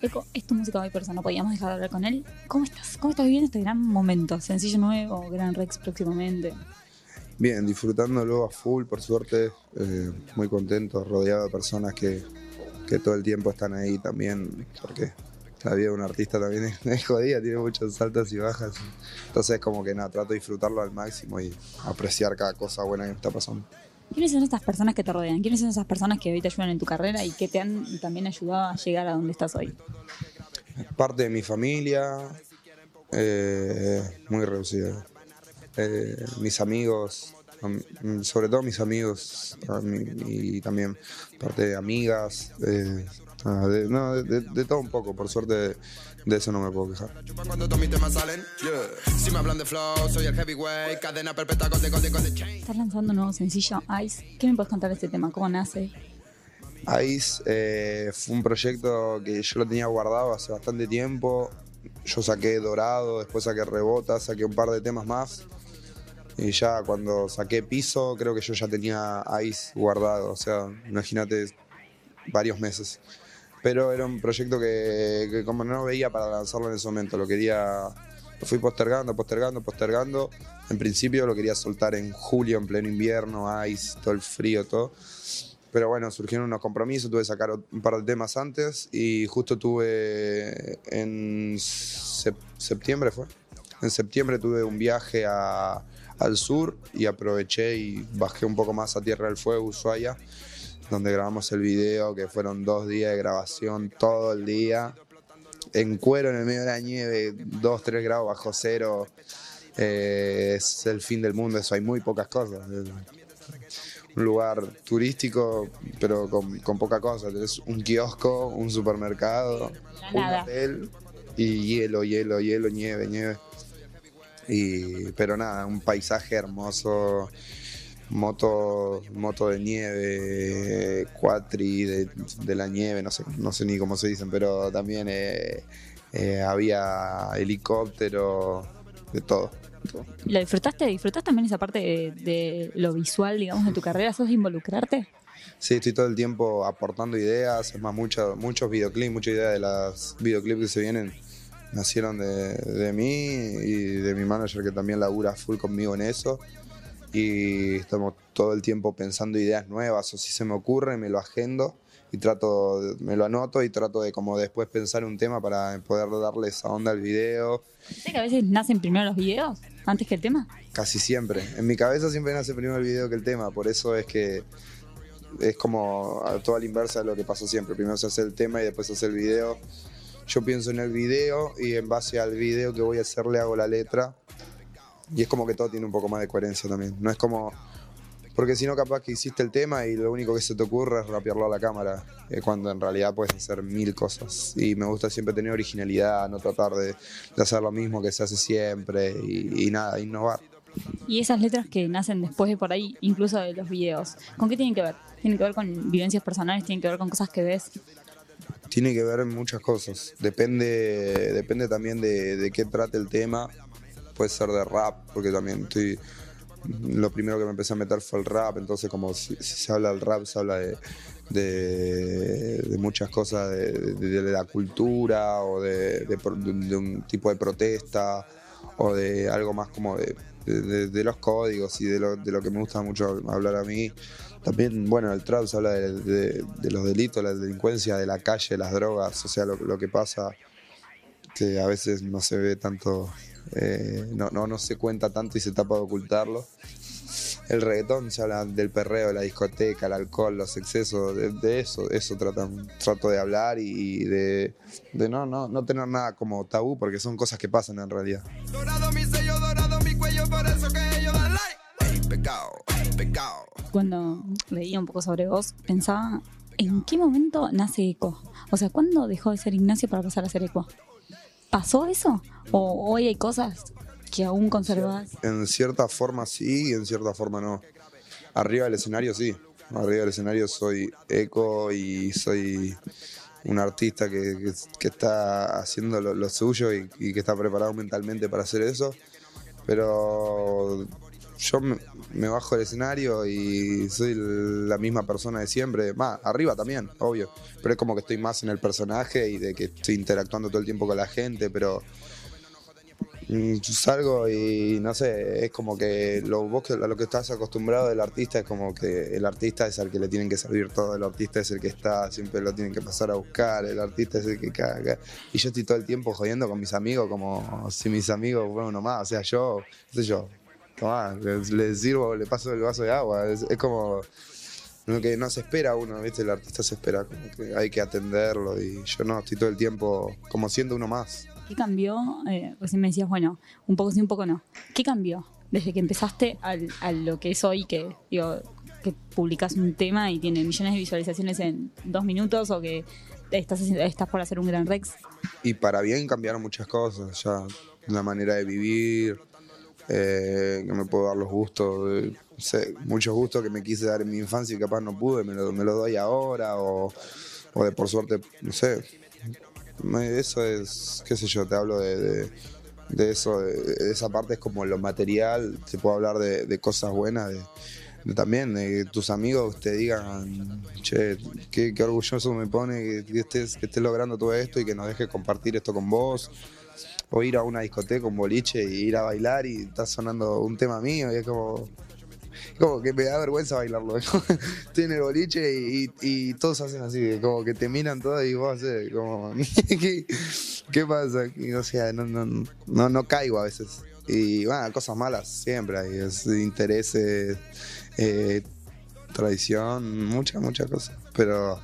Eco, es tu música hoy, pero no podíamos dejar de hablar con él. ¿Cómo estás? ¿Cómo estás viviendo este gran momento? Sencillo nuevo, Gran Rex próximamente. Bien, disfrutándolo a full, por suerte, eh, muy contento, rodeado de personas que, que todo el tiempo están ahí también, porque la vida de un artista también es, es jodida, tiene muchas altas y bajas. Entonces, como que nada, trato de disfrutarlo al máximo y apreciar cada cosa buena que me está pasando. ¿Quiénes son estas personas que te rodean? ¿Quiénes son esas personas que hoy te ayudan en tu carrera y que te han también ayudado a llegar a donde estás hoy? Parte de mi familia, eh, muy reducida. Eh, mis amigos, am- sobre todo mis amigos y también parte de amigas, eh, ah, de, no, de- de- de todo un poco, por suerte de eso no me puedo quejar. Estás lanzando un nuevo sencillo, Ice. ¿Qué me puedes contar de este tema? ¿Cómo nace? Ice eh, fue un proyecto que yo lo tenía guardado hace bastante tiempo. Yo saqué Dorado, después saqué Rebota, saqué un par de temas más. Y ya cuando saqué Piso, creo que yo ya tenía Ice guardado. O sea, imagínate varios meses. Pero era un proyecto que, que como no veía para lanzarlo en ese momento, lo quería. Lo fui postergando, postergando, postergando. En principio lo quería soltar en julio, en pleno invierno, ice, todo el frío, todo. Pero bueno, surgieron unos compromisos, tuve que sacar un par de temas antes y justo tuve en sep- septiembre fue. En septiembre tuve un viaje a- al sur y aproveché y bajé un poco más a Tierra del Fuego, Ushuaia, donde grabamos el video, que fueron dos días de grabación todo el día. En cuero, en el medio de la nieve, 2, 3 grados bajo cero. Eh, es el fin del mundo, eso hay muy pocas cosas un lugar turístico, pero con, con poca cosa. Tenés un kiosco, un supermercado, un hotel y hielo, hielo, hielo, nieve, nieve. Y, pero nada, un paisaje hermoso, moto, moto de nieve, cuatri de, de la nieve, no sé, no sé ni cómo se dicen, pero también eh, eh, había helicóptero, de todo. ¿Lo disfrutaste? ¿Disfrutaste también esa parte de, de lo visual, digamos, de tu carrera? ¿Sos involucrarte? Sí, estoy todo el tiempo aportando ideas, es más, mucho- muchos videoclips, muchas ideas de las videoclips que se vienen nacieron de, de mí y de mi manager que también labura full conmigo en eso. Y estamos todo el tiempo pensando ideas nuevas, o si se me ocurre, me lo agendo y trato, me lo anoto y trato de como después pensar un tema para poder darle esa onda al video. ¿Sé que a veces nacen primero los videos antes que el tema? Casi siempre. En mi cabeza siempre nace primero el video que el tema, por eso es que es como a toda la inversa de lo que pasa siempre. Primero se hace el tema y después se hace el video. Yo pienso en el video y en base al video que voy a hacer le hago la letra. Y es como que todo tiene un poco más de coherencia también. No es como. Porque si no, capaz que hiciste el tema y lo único que se te ocurre es rapearlo a la cámara, eh, cuando en realidad puedes hacer mil cosas. Y me gusta siempre tener originalidad, no tratar de, de hacer lo mismo que se hace siempre y, y nada, innovar. Y esas letras que nacen después de por ahí, incluso de los videos, ¿con qué tienen que ver? ¿Tienen que ver con vivencias personales? ¿Tienen que ver con cosas que ves? Tiene que ver en muchas cosas. Depende, depende también de, de qué trate el tema. Puede ser de rap, porque también estoy. Lo primero que me empecé a meter fue el rap, entonces como si, se habla del rap, se habla de, de, muchas cosas de, la cultura o de, un tipo de protesta o de algo más como de, los códigos y de lo, de lo que me gusta mucho hablar a mí. También, bueno, el trap se habla de, los delitos, la delincuencia de la calle, las drogas, o sea, lo que pasa que a veces no se ve tanto, eh, no, no, no se cuenta tanto y se tapa de ocultarlo. El reggaetón se habla del perreo, la discoteca, el alcohol, los excesos, de, de eso, eso tratan, trato de hablar y de, de no, no, no tener nada como tabú porque son cosas que pasan en realidad. Dorado mi sello, dorado mi cuello, por eso que ellos dan like. Pecado, pecado. Cuando leía un poco sobre vos, pensaba, ¿en qué momento nace Eco? O sea, ¿cuándo dejó de ser Ignacio para pasar a ser Eco? ¿Pasó eso? ¿O hoy hay cosas que aún conservás? En cierta forma sí y en cierta forma no. Arriba del escenario sí. Arriba del escenario soy eco y soy un artista que, que- está haciendo lo, suyo y que está preparado mentalmente para hacer eso. Pero yo me, bajo del escenario y soy la misma persona de siempre. Más, arriba también, obvio. Pero es como que estoy más en el personaje y de que estoy interactuando todo el tiempo con la gente, pero mm, salgo y no sé, es como que lo, vos a lo que estás acostumbrado del artista es como que el artista es al que le tienen que servir todo, el artista es el que está, siempre lo tienen que pasar a buscar, el artista es el que caga. Y yo estoy todo el tiempo jodiendo con mis amigos como si mis amigos fueran uno más, o sea, yo, qué sé yo, tomá, le, sirvo, le paso el vaso de agua, es, es como lo que no se espera uno, ¿viste? El artista se espera, como que hay que atenderlo y yo no, estoy todo el tiempo como siendo uno más. ¿Qué cambió? Eh, recién me decías, bueno, un poco sí, un poco no. ¿Qué cambió desde que empezaste al, a lo que es hoy, que digo, que publicas un tema y tiene millones de visualizaciones en dos minutos o que estás, haciendo- estás por hacer un gran Rex? Y para bien cambiaron muchas cosas, ya la manera de vivir, eh, que me puedo dar los gustos, eh, sé, muchos gustos que me quise dar en mi infancia y capaz no pude, me lo, me lo doy ahora, o, o de por suerte, no sé. Eso es, qué sé yo, te hablo de, de- eso, de, esa parte es como lo material, te puedo hablar de, cosas buenas, de, también de que tus amigos te digan, che, qué, qué orgulloso me pone que estés, que estés logrando todo esto y que nos dejes compartir esto con vos. O ir a una discoteca, un boliche y ir a bailar y está sonando un tema mío y es como, como que me da vergüenza bailarlo. Estoy en el boliche y, todos hacen así, como que te miran todos y vos haces como, ¿qué, qué pasa? Y, o sea, no, no, no, no caigo a veces. Y bueno, cosas malas siempre hay, es intereses, eh, tradición, muchas, muchas cosas. Pero,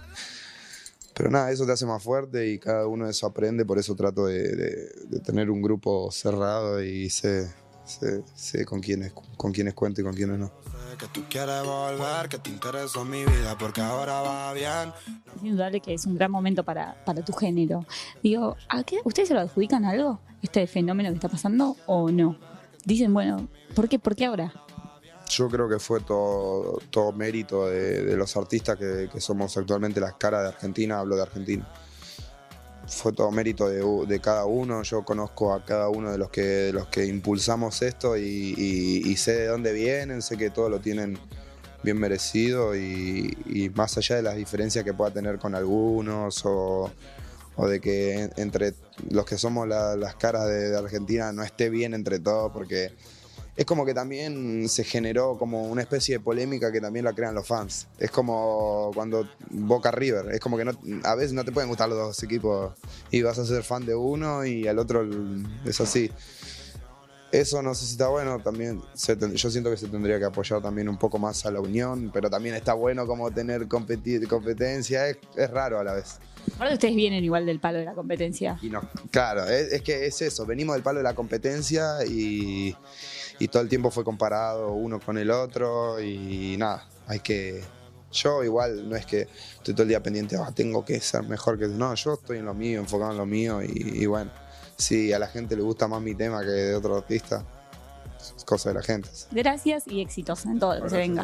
pero nada, eso te hace más fuerte y cada uno de eso aprende, por eso trato de, de- de tener un grupo cerrado y sé, sé, sé con quiénes, con quiénes cuento y con quiénes no. Que tú quieres volver, que te interesó mi vida porque ahora va bien. Es indudable que es un gran momento para, para tu género. Digo, ¿a qué? ¿Ustedes se lo adjudican algo? ¿Este fenómeno que está pasando o no? Dicen, bueno, ¿por qué, ¿por qué ahora? Yo creo que fue todo, todo mérito de, los artistas que, somos actualmente las caras de Argentina, hablo de Argentina. Fue todo mérito de, de cada uno, yo conozco a cada uno de los que, los que impulsamos esto y, sé de dónde vienen, sé que todos lo tienen bien merecido y, más allá de las diferencias que pueda tener con algunos o, o de que en- entre los que somos la- las caras de, de Argentina no esté bien entre todos porque es como que también se generó como una especie de polémica que también la crean los fans. Es como cuando Boca River, es como que no, a veces no te pueden gustar los dos equipos y vas a ser fan de uno y al otro es así. Eso no sé si está bueno, también se yo siento que se tendría que apoyar también un poco más a la unión, pero también está bueno como tener competencia, es, es raro a la vez. Ahora ustedes vienen igual del palo de la competencia. Y no, claro, es, es que es eso, venimos del palo de la competencia y, y todo el tiempo fue comparado uno con el otro y nada, hay que... Yo igual no es que estoy todo el día pendiente, "Ah, tengo que ser mejor que... No, yo estoy en lo mío, enfocado en lo mío y, y bueno, si a la gente le gusta más mi tema que de otro artista, es cosa de la gente. Gracias y éxitos en todo lo que se venga.